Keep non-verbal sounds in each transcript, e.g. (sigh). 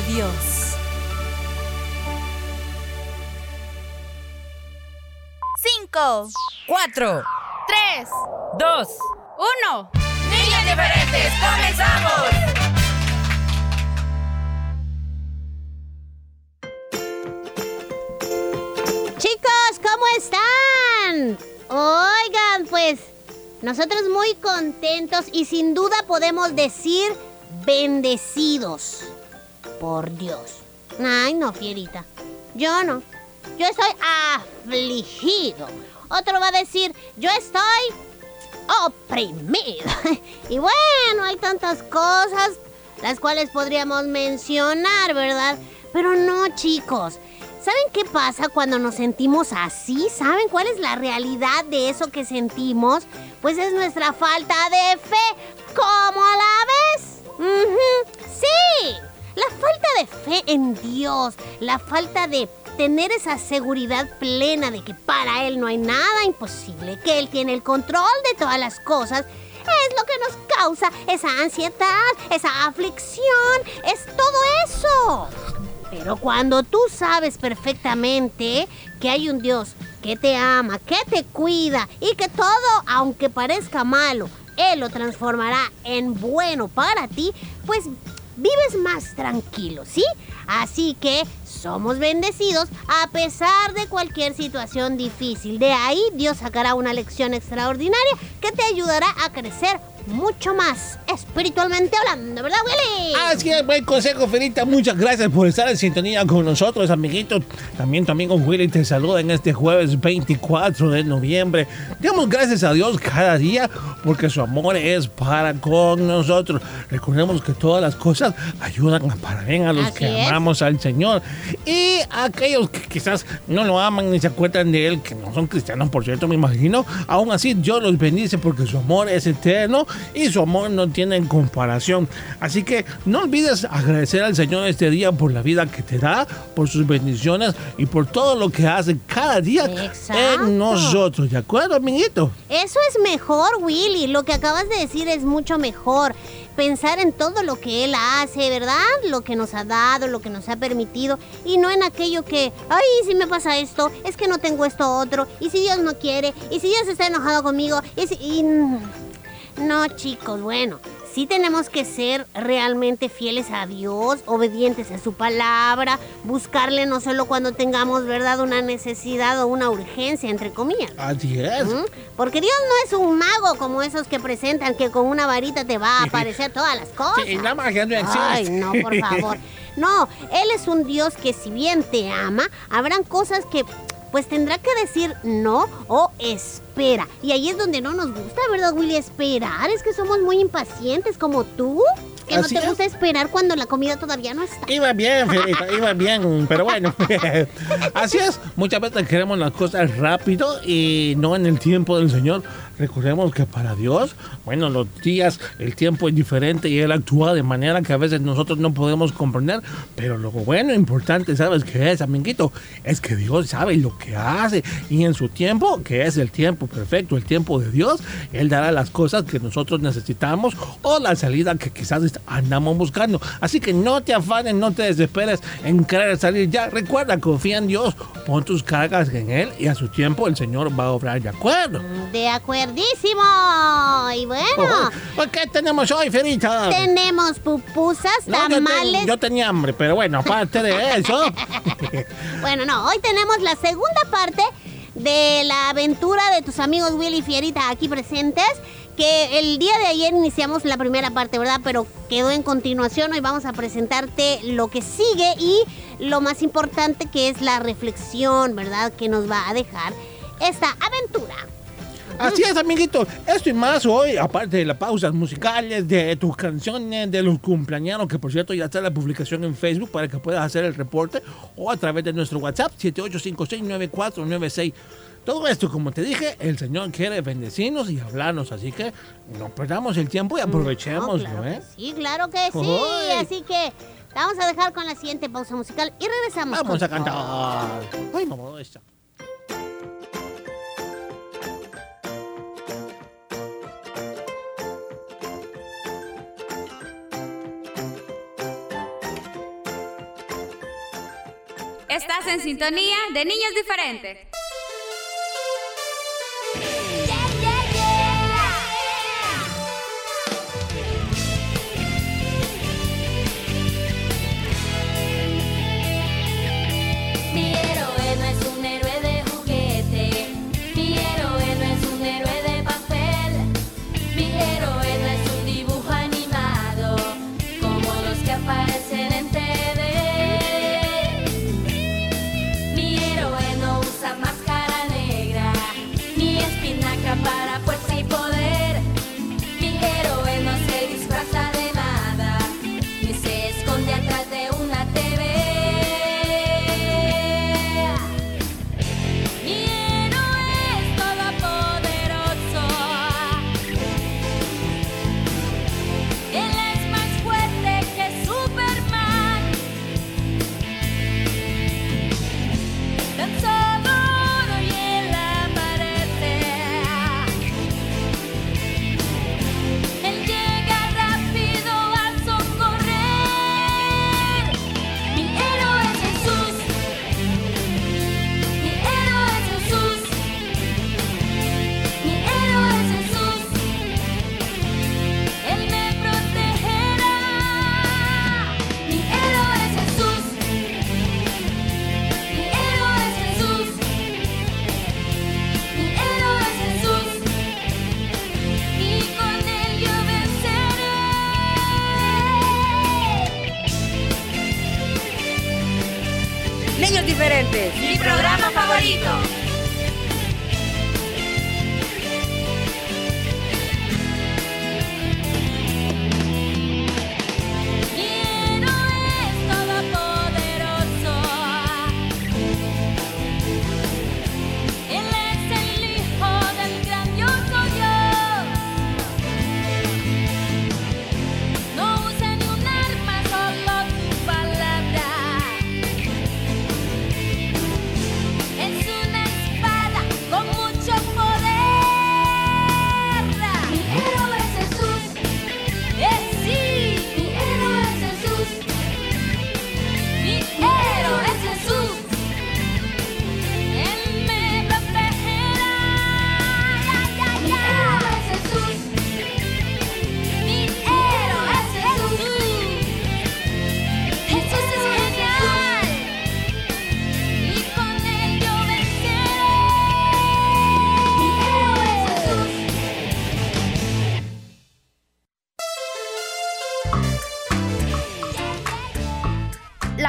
de Dios. Cinco, Cuatro, tres, dos, uno. niños diferentes, comenzamos. Chicos, ¿cómo están? Oigan, pues nosotros muy contentos y sin duda podemos decir bendecidos por Dios. Ay, no, fierita. Yo no. Yo estoy afligido. Otro va a decir, yo estoy oprimido. (laughs) y bueno, hay tantas cosas las cuales podríamos mencionar, ¿verdad? Pero no, chicos. ¿Saben qué pasa cuando nos sentimos así? ¿Saben cuál es la realidad de eso que sentimos? Pues es nuestra falta de fe. ¿Cómo la ves? Sí, la falta de fe en Dios, la falta de tener esa seguridad plena de que para Él no hay nada imposible, que Él tiene el control de todas las cosas, es lo que nos causa esa ansiedad, esa aflicción, es todo eso. Pero cuando tú sabes perfectamente que hay un Dios que te ama, que te cuida y que todo, aunque parezca malo, Él lo transformará en bueno para ti, pues vives más tranquilo, ¿sí? Así que somos bendecidos a pesar de cualquier situación difícil. De ahí Dios sacará una lección extraordinaria que te ayudará a crecer mucho más espiritualmente hablando, ¿verdad, Willy? Así es, buen consejo, Ferita. Muchas gracias por estar en sintonía con nosotros, amiguitos. También tu amigo Willy te saluda en este jueves 24 de noviembre. Damos gracias a Dios cada día porque su amor es para con nosotros. Recordemos que todas las cosas ayudan para bien a los Así que es. amamos al Señor. Y a aquellos que quizás no lo aman ni se acuerdan de Él, que no son cristianos, por cierto, me imagino. Aún así, Dios los bendice porque su amor es eterno y su amor no tiene comparación. Así que no olvides agradecer al Señor este día por la vida que te da, por sus bendiciones y por todo lo que hace cada día Exacto. en nosotros. ¿De acuerdo, amiguito? Eso es mejor, Willy. Lo que acabas de decir es mucho mejor. Pensar en todo lo que Él hace, ¿verdad? Lo que nos ha dado, lo que nos ha permitido. Y no en aquello que, ay, si me pasa esto, es que no tengo esto otro. Y si Dios no quiere, y si Dios está enojado conmigo, y si... y- No, chicos, bueno. Sí tenemos que ser realmente fieles a Dios, obedientes a su palabra, buscarle no solo cuando tengamos, ¿verdad?, una necesidad o una urgencia, entre comillas. Así es. ¿Mm? Porque Dios no es un mago como esos que presentan que con una varita te va a aparecer todas las cosas. Sí, la magia no existe. Ay, no, por (laughs) favor. No, Él es un Dios que si bien te ama, habrán cosas que pues tendrá que decir no o espera. Y ahí es donde no nos gusta, ¿verdad, Willy? Esperar. Es que somos muy impacientes como tú. Que no te gusta esperar cuando la comida todavía no está. Iba bien, Fierita, iba bien, pero bueno. (laughs) Así es, muchas veces queremos las cosas rápido y no en el tiempo del Señor. Recordemos que para Dios, bueno, los días, el tiempo es diferente y Él actúa de manera que a veces nosotros no podemos comprender. Pero lo bueno, importante, ¿sabes qué es, amiguito? Es que Dios sabe lo que hace y en su tiempo, que es el tiempo perfecto, el tiempo de Dios, Él dará las cosas que nosotros necesitamos o la salida que quizás andamos buscando. Así que no te afanes, no te desesperes en querer salir ya. Recuerda, confía en Dios, pon tus cargas en Él y a su tiempo el Señor va a obrar de acuerdo. De acuerdísimo. Y bueno, ¿Por qué tenemos hoy, Ferita? tenemos pupusas, No, yo, tamales. ten- yo tenía hambre, pero bueno, aparte de eso. (laughs) Bueno, no, hoy tenemos la segunda parte de la aventura de tus amigos Willy y Fierita aquí presentes. Que el día de ayer iniciamos la primera parte, ¿verdad? Pero quedó en continuación. Hoy vamos a presentarte lo que sigue y lo más importante que es la reflexión, ¿verdad? Que nos va a dejar esta aventura. Así es, amiguitos. Esto y más hoy, aparte de las pausas musicales, de tus canciones, de los cumpleaños, que por cierto ya está la publicación en Facebook para que puedas hacer el reporte o a través de nuestro WhatsApp 78569496. Todo esto, como te dije, el Señor quiere bendecirnos y hablarnos, así que no perdamos el tiempo y No, aprovechémoslo, claro ¿eh? sí, claro que sí. Así que vamos a dejar con la siguiente pausa musical y regresamos. Vamos a cantar. Ay, mamá, esta. Estás en sintonía de niños diferentes.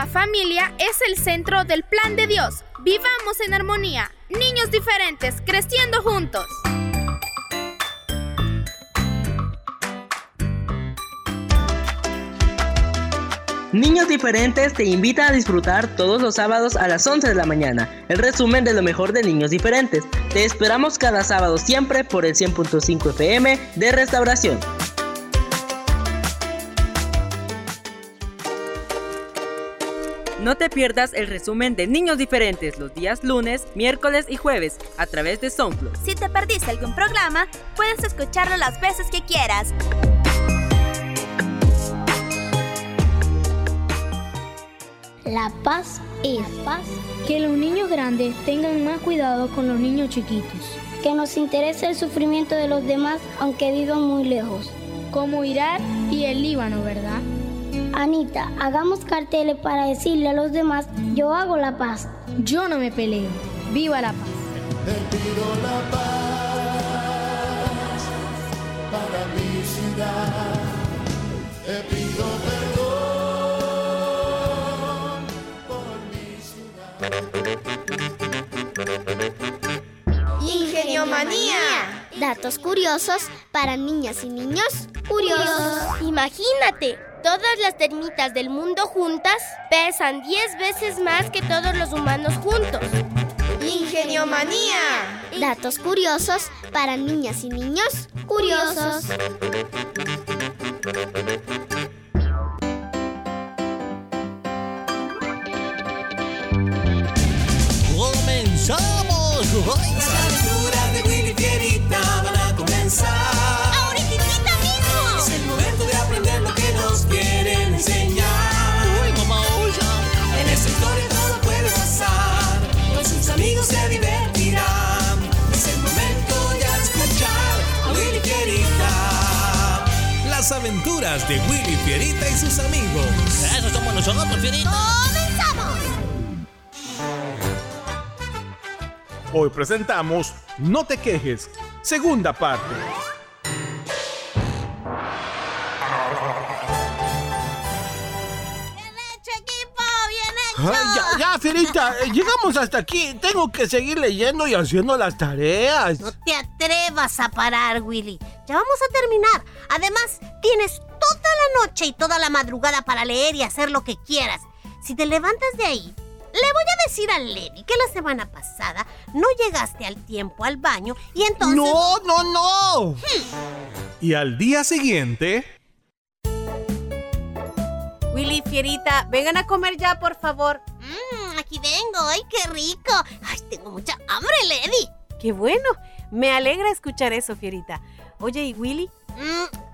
La familia es el centro del plan de Dios. Vivamos en armonía. Niños diferentes, creciendo juntos. Niños Diferentes te invita a disfrutar todos los sábados a las 11 de la mañana. El resumen de lo mejor de Niños Diferentes. Te esperamos cada sábado siempre por el 100.5 FM de Restauración. No te pierdas el resumen de Niños Diferentes los días lunes, miércoles y jueves a través de SoundCloud. Si te perdiste algún programa, puedes escucharlo las veces que quieras. La paz es paz. Que los niños grandes tengan más cuidado con los niños chiquitos. Que nos interese el sufrimiento de los demás aunque vivan muy lejos. Como Irak y el Líbano, ¿verdad? Anita, hagamos carteles para decirle a los demás, yo hago la paz. Yo no me peleo. Viva la paz. Te pido la paz para mi ciudad. Te pido Ingenio Manía. Datos curiosos para niñas y niños curiosos. Imagínate, todas las termitas del mundo juntas pesan 10 veces más que todos los humanos juntos. Ingenio Manía. Datos curiosos para niñas y niños curiosos. Aventuras de Willy Fierita y sus amigos. Eso somos nosotros, Fierita. ¡Comenzamos! Hoy presentamos No te quejes, segunda parte. ¡Bien hecho, equipo! ¡Bien hecho! Ay, ya, ya, Fierita, eh, llegamos hasta aquí. Tengo que seguir leyendo y haciendo las tareas. No te atrevas a parar, Willy. Ya vamos a terminar. Además, tienes toda la noche y toda la madrugada para leer y hacer lo que quieras. Si te levantas de ahí, le voy a decir a Levi que la semana pasada no llegaste al tiempo al baño y entonces... No, no, no. Y al día siguiente, Willy, Fierita, vengan a comer ya, por favor. Mmm, aquí vengo. ¡Ay, qué rico! ¡Ay, tengo mucha hambre, Levi! Qué bueno. Me alegra escuchar eso, Fierita. Oye, ¿y Willy? Mm, ah, ¡Ahí viene!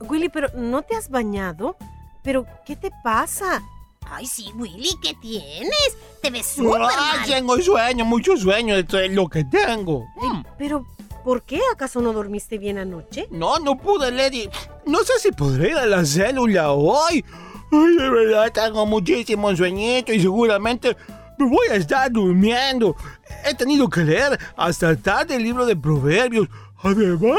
Willy, pero ¿no te has bañado? ¿Pero qué te pasa? Ay, sí, Willy, ¿qué tienes? Te ves súper Ay, mal. tengo sueño, mucho sueño. Esto es lo que tengo. Mm. Pero, ¿por qué? ¿Acaso no dormiste bien anoche? No, no pude, Lady. No sé si podré ir a la célula hoy. Ay, de verdad, tengo muchísimo sueñito y seguramente me voy a estar durmiendo. He tenido que leer hasta tarde el libro de Proverbios. Además,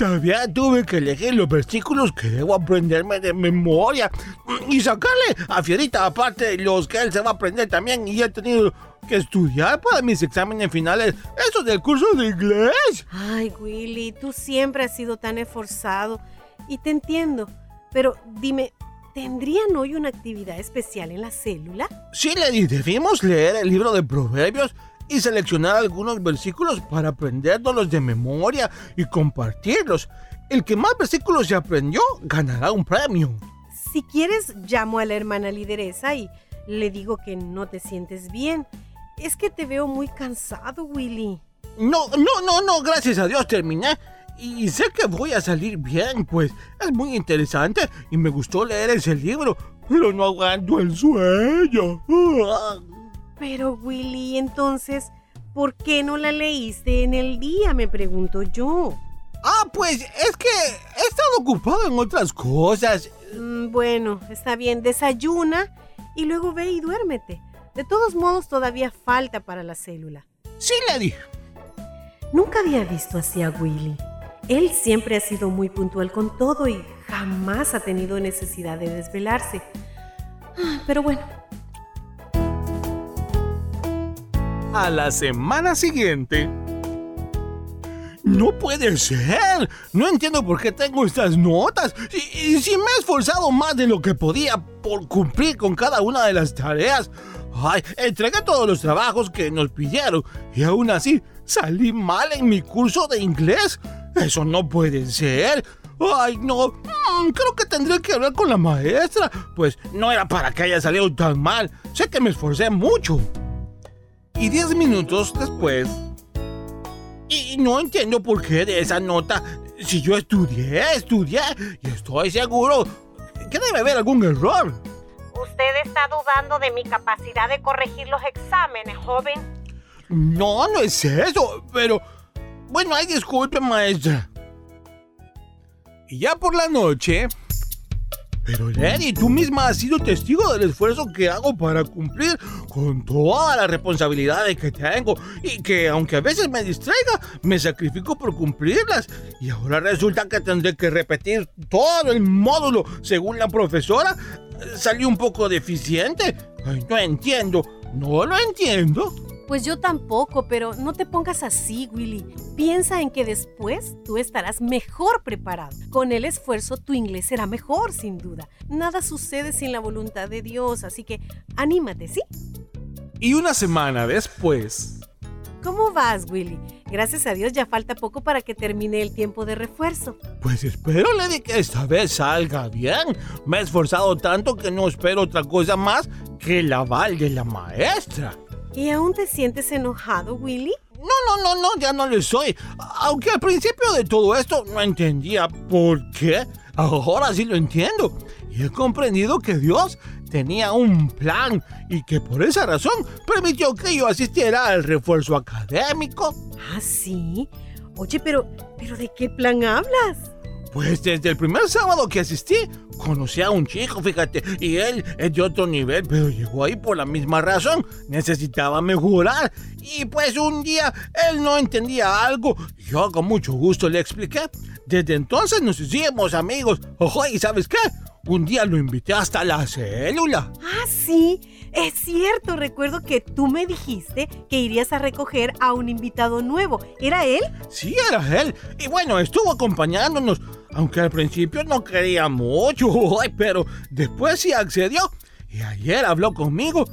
también tuve que elegir los versículos que debo aprenderme de memoria y sacarle a Fierita aparte de los que él se va a aprender también y he tenido que estudiar para mis exámenes finales. Eso del curso de inglés. Ay, Willy, tú siempre has sido tan esforzado y te entiendo. Pero dime, ¿tendrían hoy una actividad especial en la célula? Sí, Lady, debimos leer el libro de Proverbios y seleccionar algunos versículos para aprendérnoslos de memoria y compartirlos. El que más versículos se aprendió ganará un premio. Si quieres, llamo a la hermana lideresa y le digo que no te sientes bien. Es que te veo muy cansado, Willy. No, no, no, no, gracias a Dios terminé. Y sé que voy a salir bien, pues es muy interesante y me gustó leer ese libro, pero no aguanto el sueño. Pero Willy, entonces, ¿por qué no la leíste en el día? Me pregunto yo. Ah, pues es que he estado ocupado en otras cosas. Mm, bueno, está bien, desayuna y luego ve y duérmete. De todos modos, todavía falta para la célula. Sí, Lady. Nunca había visto así a Willy. Él siempre ha sido muy puntual con todo y jamás ha tenido necesidad de desvelarse. Ah, Pero bueno, a la semana siguiente, No puede ser. No entiendo por qué tengo estas notas. Y, si me he esforzado más de lo que podía por cumplir con cada una de las tareas. Ay, entregué todos los trabajos que nos pidieron y aún así salí mal en mi curso de inglés. Eso no puede ser. Ay, no. Mm, creo que tendré que hablar con la maestra. Pues no era para que haya salido tan mal. Sé que me esforcé mucho. Y diez minutos después... Y no entiendo por qué de esa nota. Si yo estudié, estudié y estoy seguro que debe haber algún error. ¿Usted está dudando de mi capacidad de corregir los exámenes, joven? No, no es eso, pero... Bueno, ay, disculpe, maestra. Y ya por la noche... Pero Lenny, tú misma has sido testigo del esfuerzo que hago para cumplir con todas las responsabilidades que tengo y que aunque a veces me distraiga, me sacrifico por cumplirlas. Y ahora resulta que tendré que repetir todo el módulo según la profesora. Salió un poco deficiente. Ay, no entiendo, no lo entiendo. Pues yo tampoco, pero no te pongas así, Willy. Piensa en que después tú estarás mejor preparado. Con el esfuerzo tu inglés será mejor, sin duda. Nada sucede sin la voluntad de Dios, así que anímate, ¿sí? Y una semana después... ¿Cómo vas, Willy? Gracias a Dios ya falta poco para que termine el tiempo de refuerzo. Pues espero, Lady, que esta vez salga bien. Me he esforzado tanto que no espero otra cosa más que el aval de la maestra. ¿Y aún te sientes enojado, Willy? No, no, no, no, ya no lo soy. Aunque al principio de todo esto no entendía por qué, ahora sí lo entiendo. Y he comprendido que Dios tenía un plan y que por esa razón permitió que yo asistiera al refuerzo académico. ¿Ah, sí? Oye, pero, pero ¿de qué plan hablas? Pues desde el primer sábado que asistí, conocí a un chico, fíjate, y él es de otro nivel, pero llegó ahí por la misma razón, necesitaba mejorar. Y pues un día él no entendía algo, yo con mucho gusto le expliqué. Desde entonces nos hicimos amigos. Ojo, ¿y sabes qué? Un día lo invité hasta la célula. Ah, sí, es cierto, recuerdo que tú me dijiste que irías a recoger a un invitado nuevo. ¿Era él? Sí, era él. Y bueno, estuvo acompañándonos, aunque al principio no quería mucho, (laughs) pero después sí accedió. Y ayer habló conmigo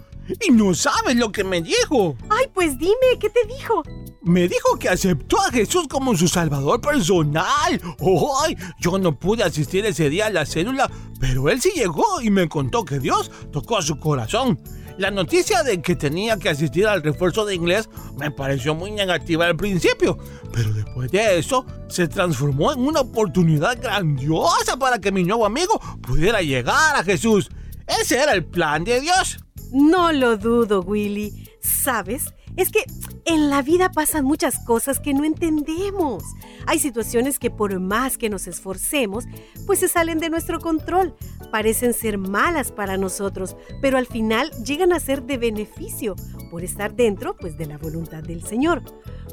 y no sabes lo que me dijo. Ay, pues dime, ¿qué te dijo? Me dijo que aceptó a Jesús como su salvador personal. ¡Ay! Yo no pude asistir ese día a la célula, pero él sí llegó y me contó que Dios tocó a su corazón. La noticia de que tenía que asistir al refuerzo de inglés me pareció muy negativa al principio, pero después de eso se transformó en una oportunidad grandiosa para que mi nuevo amigo pudiera llegar a Jesús. Ese era el plan de Dios. No lo dudo, Willy. ¿Sabes? Es que en la vida pasan muchas cosas que no entendemos. Hay situaciones que por más que nos esforcemos, pues se salen de nuestro control. Parecen ser malas para nosotros, pero al final llegan a ser de beneficio por estar dentro pues de la voluntad del Señor.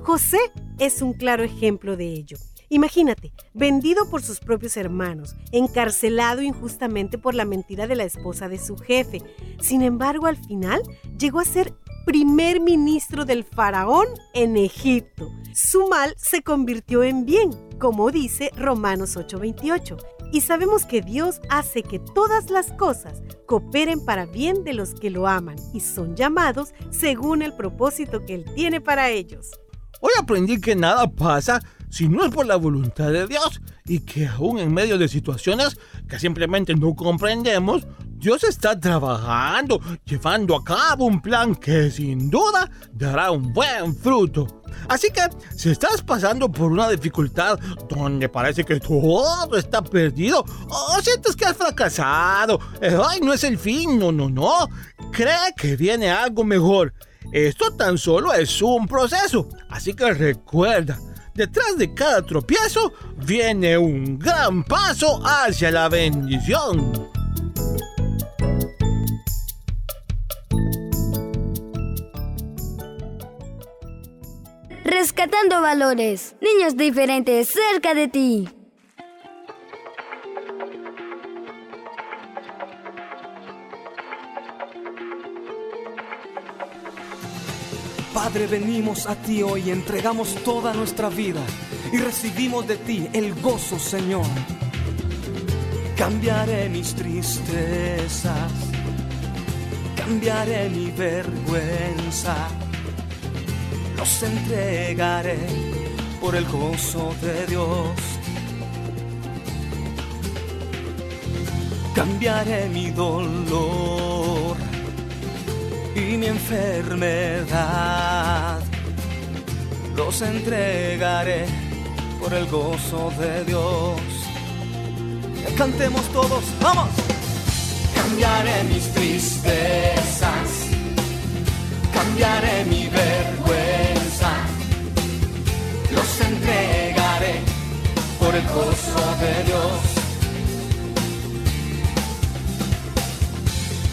José es un claro ejemplo de ello. Imagínate, vendido por sus propios hermanos, encarcelado injustamente por la mentira de la esposa de su jefe. Sin embargo, al final llegó a ser primer ministro del faraón en Egipto. Su mal se convirtió en bien, como dice Romanos 8:28. Y sabemos que Dios hace que todas las cosas cooperen para bien de los que lo aman y son llamados según el propósito que Él tiene para ellos. Hoy aprendí que nada pasa si no es por la voluntad de Dios y que aún en medio de situaciones que simplemente no comprendemos, Dios está trabajando, llevando a cabo un plan que sin duda dará un buen fruto. Así que si estás pasando por una dificultad donde parece que todo está perdido o sientes que has fracasado, eh, ay, no es el fin, no, no, no, cree que viene algo mejor. Esto tan solo es un proceso, así que recuerda, detrás de cada tropiezo viene un gran paso hacia la bendición. Rescatando valores. Niños diferentes cerca de ti. Padre, venimos a ti hoy entregamos toda nuestra vida y recibimos de ti el gozo, Señor. Cambiaré mis tristezas, cambiaré mi vergüenza, los entregaré por el gozo de Dios. Cambiaré mi dolor y mi enfermedad, los entregaré por el gozo de Dios. Cantemos todos, vamos. Cambiaré mis tristezas, cambiaré mi vergüenza, los entregaré por el gozo de Dios.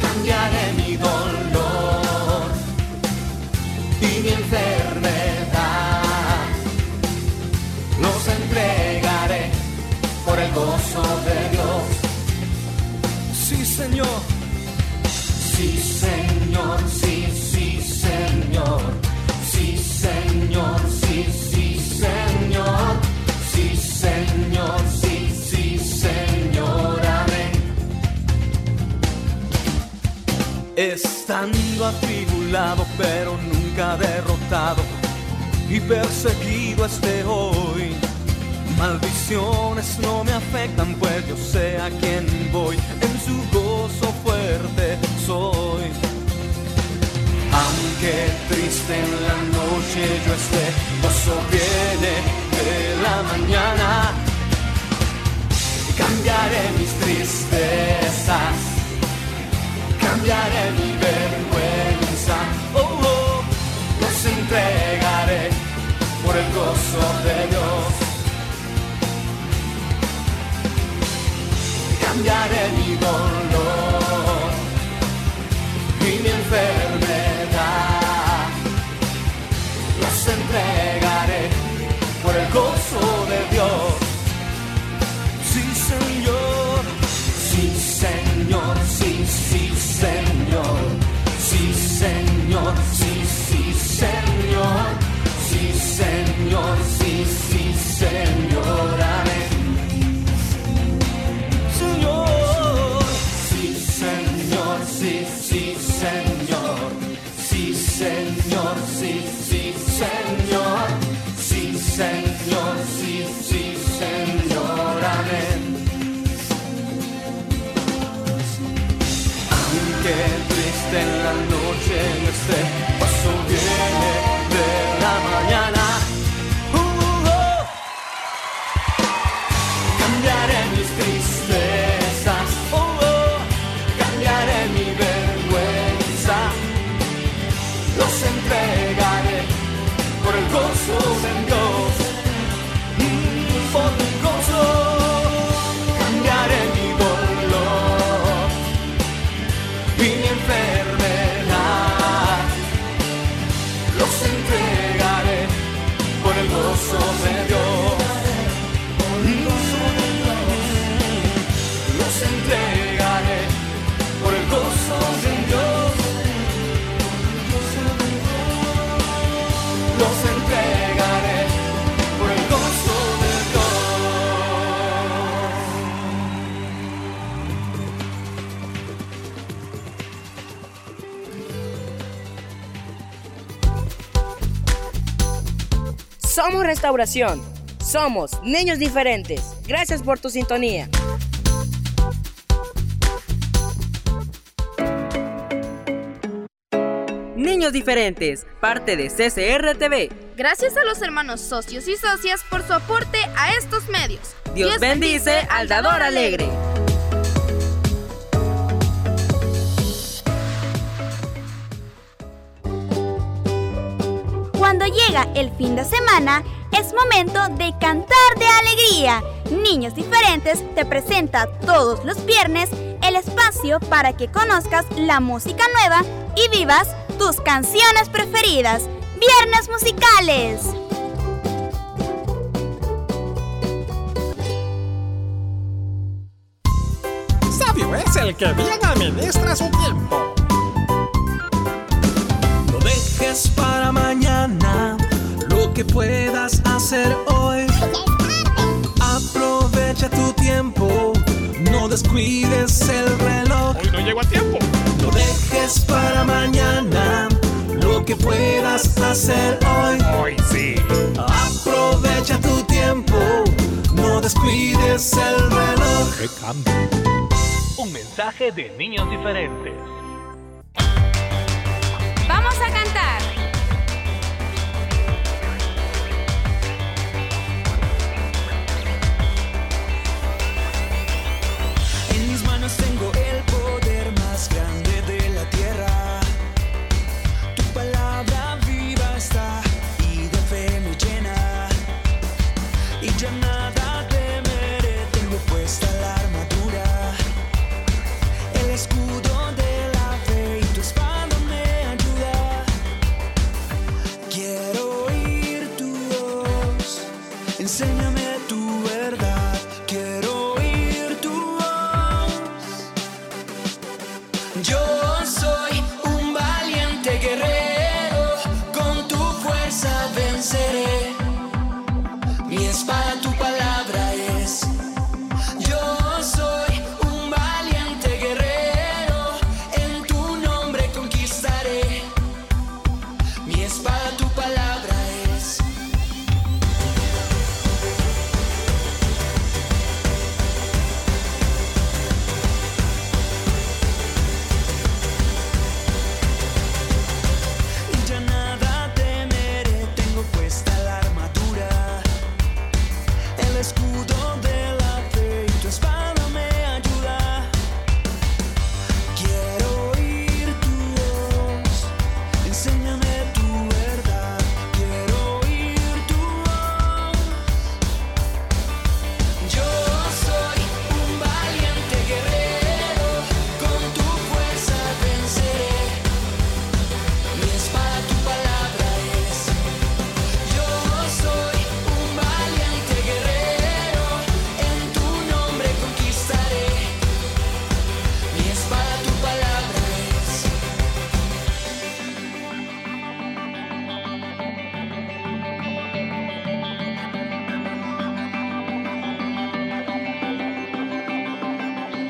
Cambiaré mi dolor enfermedad, los entregaré por el gozo de Dios. Sí, Señor. Sí, Señor, sí, sí, Señor. Sí, Señor, sí, sí, Señor. Sí, Señor, sí, sí, Señor. Amén. Estando atribulado, pero nunca derrotado y perseguido este hoy. Maldiciones no me afectan, pues yo sé a quién voy. En su gozo fuerte soy. Aunque triste en la noche yo esté, gozo viene de la mañana. Cambiaré mis tristezas, cambiaré mi vergüenza. Entregaré por el gozo de Dios. cambiaré mi dolor y mi enfermedad. Restauración. Somos niños diferentes. Gracias por tu sintonía. Niños diferentes, parte de CCR TV. Gracias a los hermanos socios y socias por su aporte a estos medios. Dios, bendice al dador alegre. Cuando llega el fin de semana, es momento de cantar de alegría. Niños Diferentes te presenta todos los viernes el espacio para que conozcas la música nueva y vivas tus canciones preferidas. Viernes musicales. Sabio es el que bien administra su tiempo. descuides el reloj. Hoy no llego a tiempo. No dejes para mañana lo que puedas hacer hoy. Hoy sí. Aprovecha tu tiempo. No descuides el reloj. ¡Qué cambio! Un mensaje de niños diferentes. Vamos a cantar.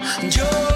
Yo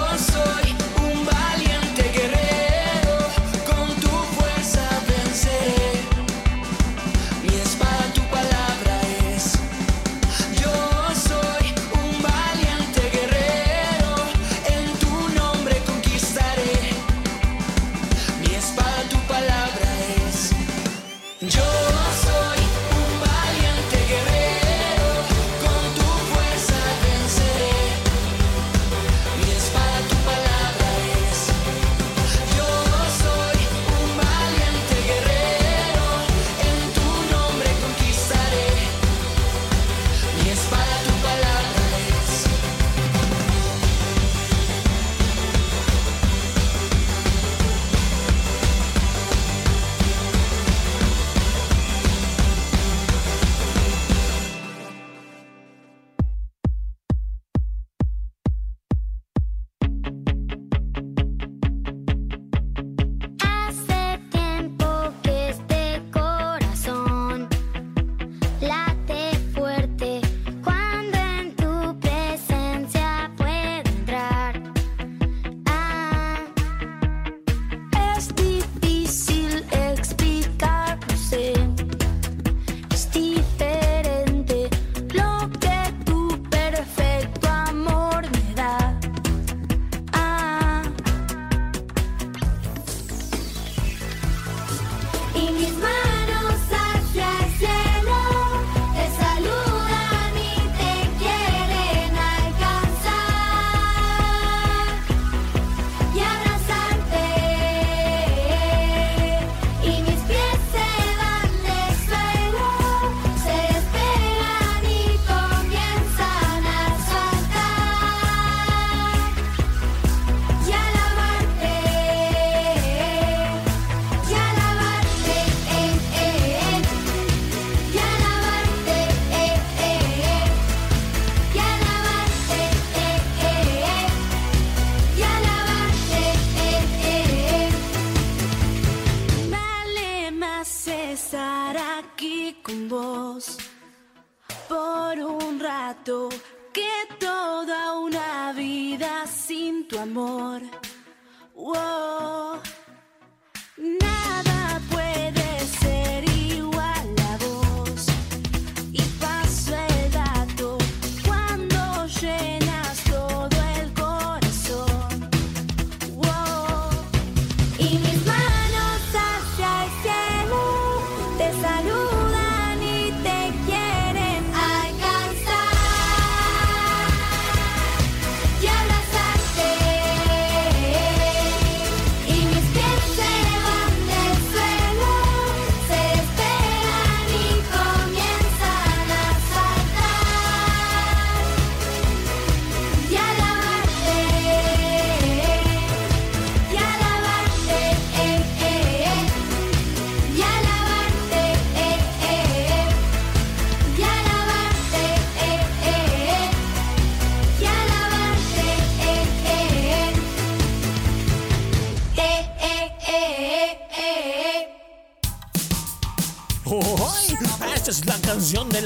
name is my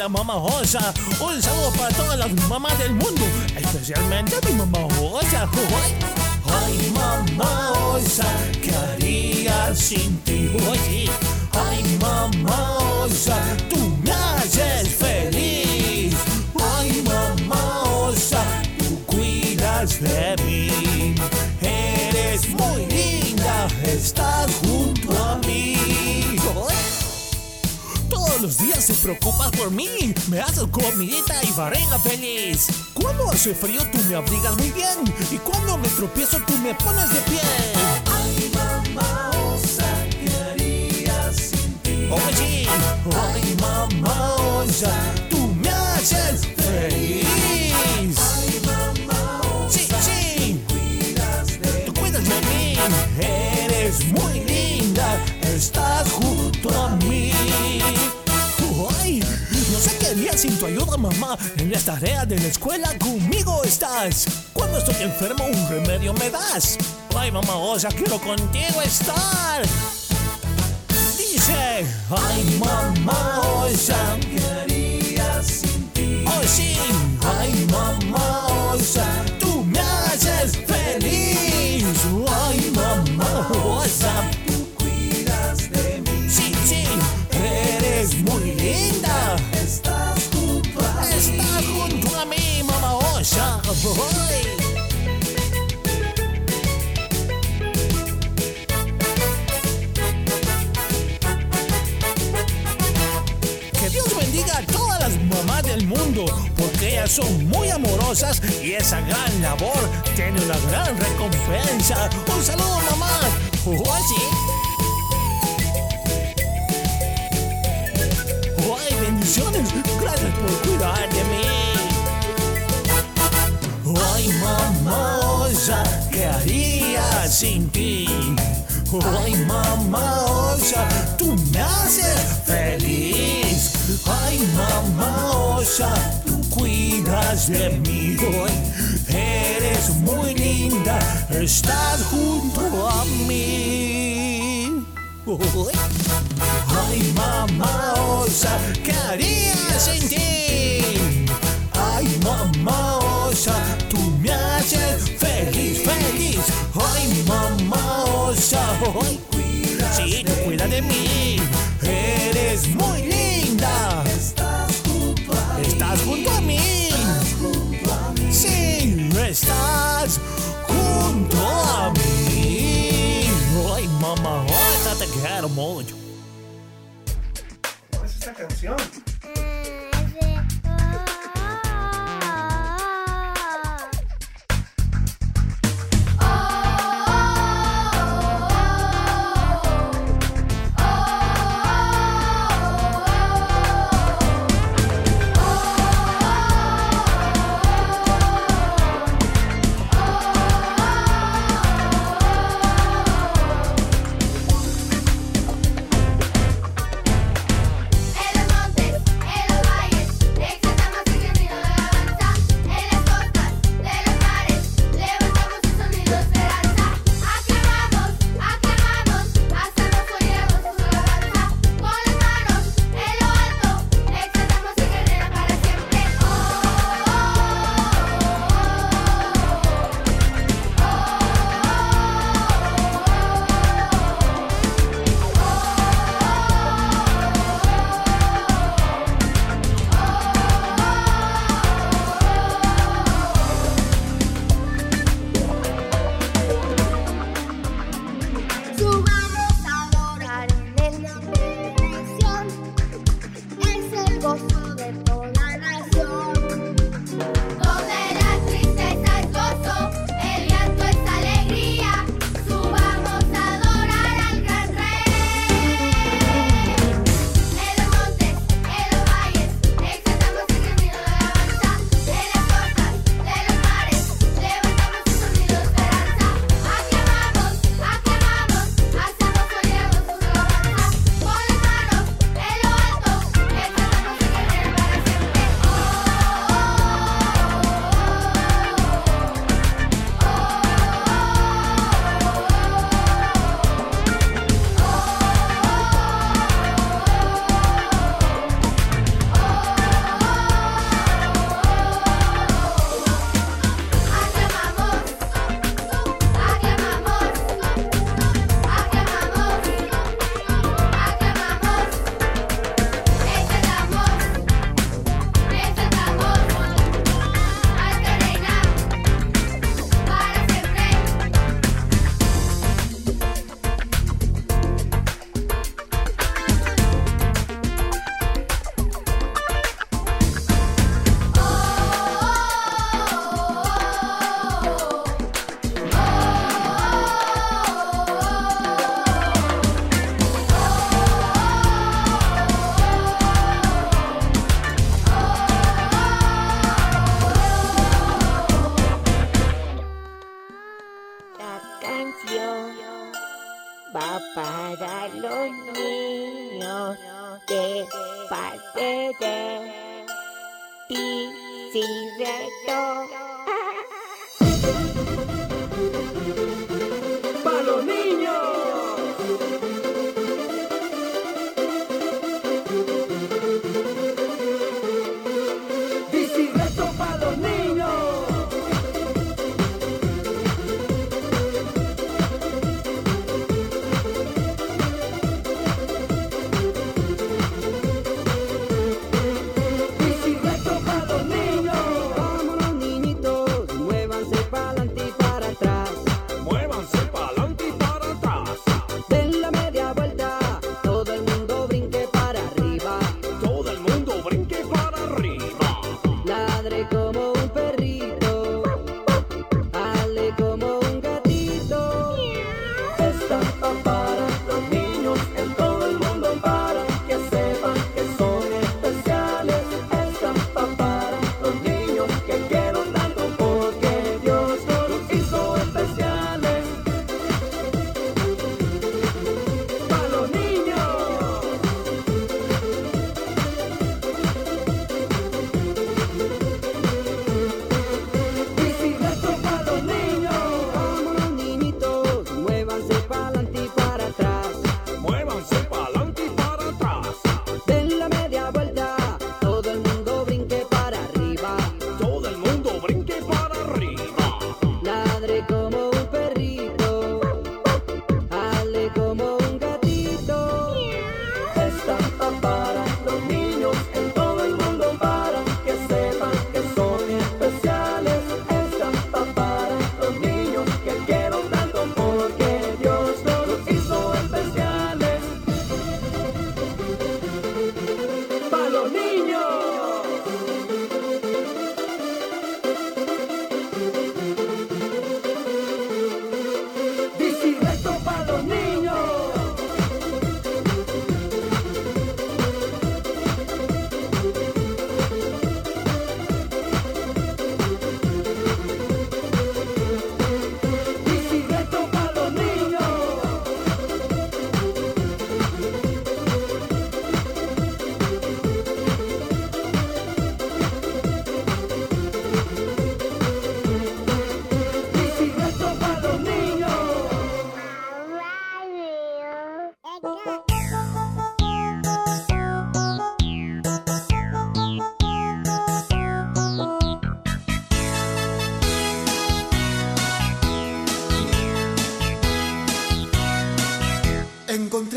la mamá Osa. Un saludo para todas las mamás del mundo, especialmente mi mamá Osa. ¡Ay! Ay, mamá Osa, ¿qué haría sin ti? Oye, ay, mamá Osa, tú me haces feliz. Ay, mamá Osa, tú cuidas de mí. Eres muy linda, estás Todos los días te preocupas por mí. Me haces comidita y barriga feliz. Cuando hace frío tú me abrigas muy bien. Y cuando me tropiezo tú me pones de pie. Ay, mamá, osa, ¿qué haría sin ti? Oye, ay, mamá, osa, tú me haces feliz. Ay, mamá, sí, sí. Tú cuidas de mí. Eres muy linda. Estás junto a mí. Sin tu ayuda, mamá. En las tareas de la escuela conmigo estás. Cuando estoy enfermo, un remedio me das. Ay, mamá, osa, quiero contigo estar. Son muy amorosas y esa gran labor tiene una gran recompensa. Un saludo, mamá. Oh, sí. ¡Ay, bendiciones! Gracias por cuidar de mí. ¡Ay, mamá osa! ¿Qué haría sin ti? ¡Ay, mamá osa! ¡Tú me haces feliz! ¡Ay, mamá osa! ¡Tú cuidas de mí! ¡Ay, eres muy linda! ¡Estás junto a mí! ¡Ay! Mamá osa, ¿qué haría sin ti? Ay, mamá osa, tú me haces feliz, feliz. Ay, mamá osa, ay, sí, tú cuida de mí. Eres muy linda. Estás junto a mí. Sí, estás junto a mí. Ay, mamá osa, te quiero mucho. ¿Cuál es esta canción? Ti,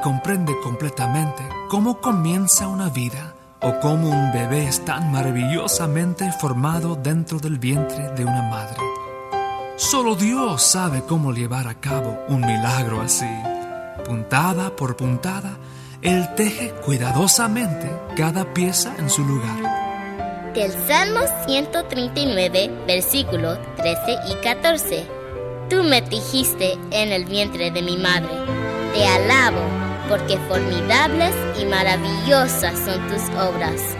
comprende completamente cómo comienza una vida o cómo un bebé es tan maravillosamente formado dentro del vientre de una madre. Solo Dios sabe cómo llevar a cabo un milagro así. Puntada por puntada, Él teje cuidadosamente cada pieza en su lugar. Del Salmo 139, versículos 13 y 14. Tú me tejiste en el vientre de mi madre. Te alabo, porque formidables y maravillosas son tus obras.